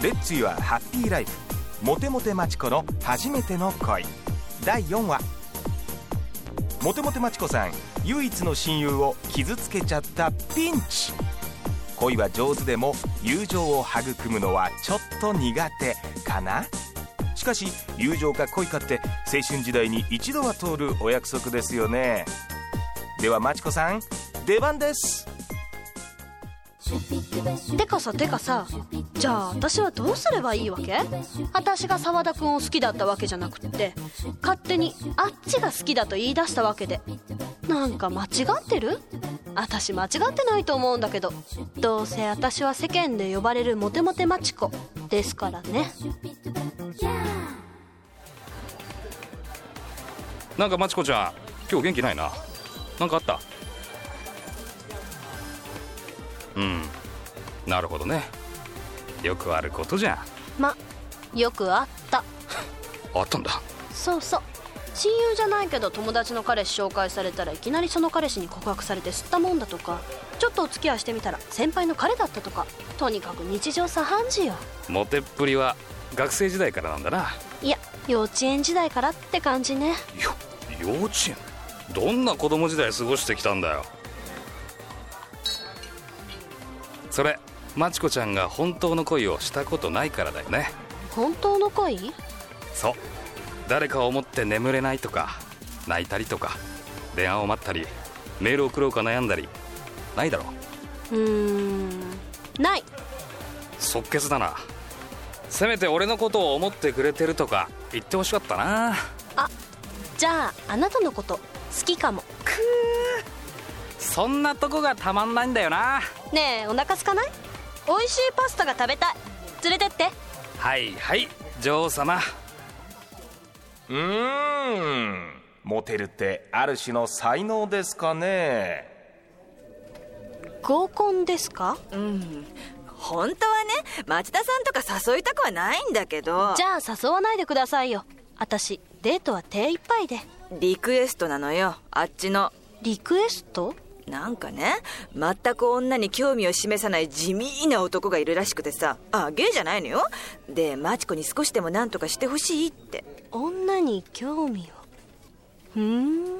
レッツ・ユア・ハッピー・ライフ。モテモテマチコの初めての恋。第4話。モテモテマチコさん唯一の親友を傷つけちゃったピンチ。恋は上手でも友情を育むのはちょっと苦手。かな？しかし友情か恋かって青春時代に一度は通るお約束ですよね。ではマチコさん出番です。てかさてかさじゃあ私はどうすればいいわけ？私が沢田君を好きだったわけじゃなくって勝手にあっちが好きだと言い出したわけで。なんか間違ってる？私間違ってないと思うんだけど。どうせ私は世間で呼ばれるモテモテマチコですからね。なんかまちこちゃん今日元気ないな。なんかあった？うん。なるほどね。よくあることじゃ。んまよくあった。あったんだ。そうそう。親友じゃないけど友達の彼氏紹介されたらいきなりその彼氏に告白されて吸ったもんだとか。ちょっとお付き合いしてみたら先輩の彼だったとか。とにかく日常茶飯事よ。モテっぷりは学生時代からなんだな。いや幼稚園時代からって感じね。よ幼稚園？どんな子供時代過ごしてきたんだよそれまちこちゃんが本当の恋をしたことないからだよね。本当の恋？そう。誰かを思って眠れないとか泣いたりとか電話を待ったりメール送ろうか悩んだりないだろうーんない。即決だな。せめて俺のことを思ってくれてるとか言ってほしかったな。あじゃああなたのこと好きかも。くー。そんなとこがたまんないんだよなねえお腹すかない？美味しいパスタが食べたい。連れてって。はいはい女王様。うーんモテるってある種の才能ですかね。合コンですか？うん本当はね町田さんとか誘いたくはないんだけど。じゃあ誘わないでくださいよ。私デートは手一杯で。リクエストなのよあっちの。リクエスト？なんかね全く女に興味を示さない地味な男がいるらしくてさあゲイじゃないのよ。でマチコに少しでも何とかしてほしいって。女に興味を？ふーん。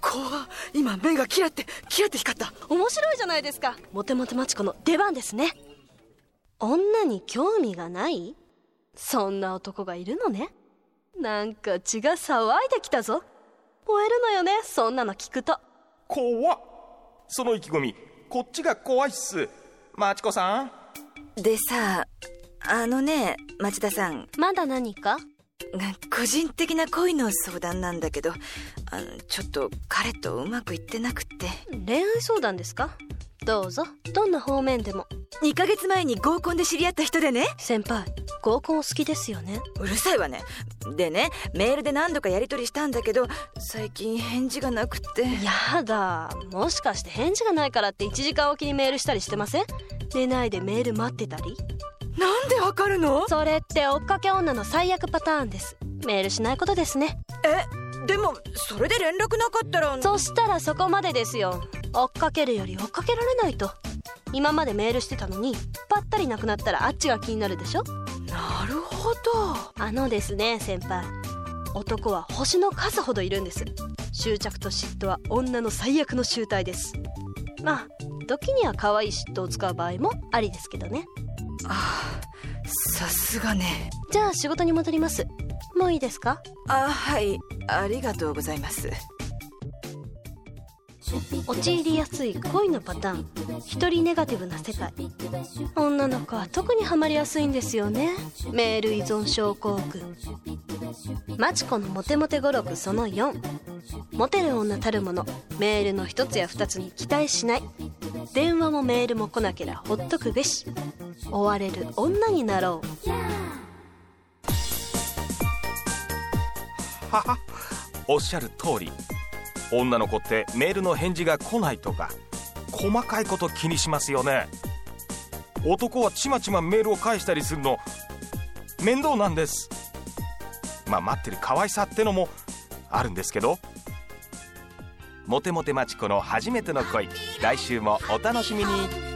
怖今目がキラってキラって光った。面白いじゃないですか。モテモテマチコの出番ですね。女に興味がない？そんな男がいるのね。なんか血が騒いできたぞ。燃えるのよねそんなの聞くと。怖っその意気込み。こっちが怖いっす。マチコさん？でさあのね町田さん。まだ何か？個人的な恋の相談なんだけどあのちょっと彼とうまくいってなくって。恋愛相談ですか？どうぞ。どんな方面でも。2ヶ月前に合コンで知り合った人でね。先輩合コンお好きですよね。うるさいわね。でねメールで何度かやり取りしたんだけど最近返事がなくって。やだ。もしかして返事がないからって1時間おきにメールしたりしてません？寝ないでメール待ってたり？なんでわかるの？それって追っかけ女の最悪パターンです。メールしないことですね。えでもそれで連絡なかったら。そしたらそこまでですよ。追っかけるより追っかけられないと。今までメールしてたのにぱったりなくなったらあっちが気になるでしょ？なるほど。あのですね先輩。男は星の数ほどいるんです。執着と嫉妬は女の最悪の集大です。まあ時には可愛い嫉妬を使う場合もありですけどね。あさすがね。じゃあ仕事に戻ります。もういいですか？あはい。ありがとうございます陥りやすい恋のパターン。一人ネガティブな世界。女の子は特にハマりやすいんですよね。メール依存症候群。マチコのモテモテ語録その4モテる女たるもの。メールの一つや二つに期待しない。電話もメールも来なけりゃほっとくべし。追われる女になろう。はは。おっしゃる通り。女の子ってメールの返事が来ないとか。細かいこと気にしますよね。男はちまちまメールを返したりするの面倒なんです。まあ待ってる可愛さってのもあるんですけど。モテモテマチコの初めての恋。来週もお楽しみに。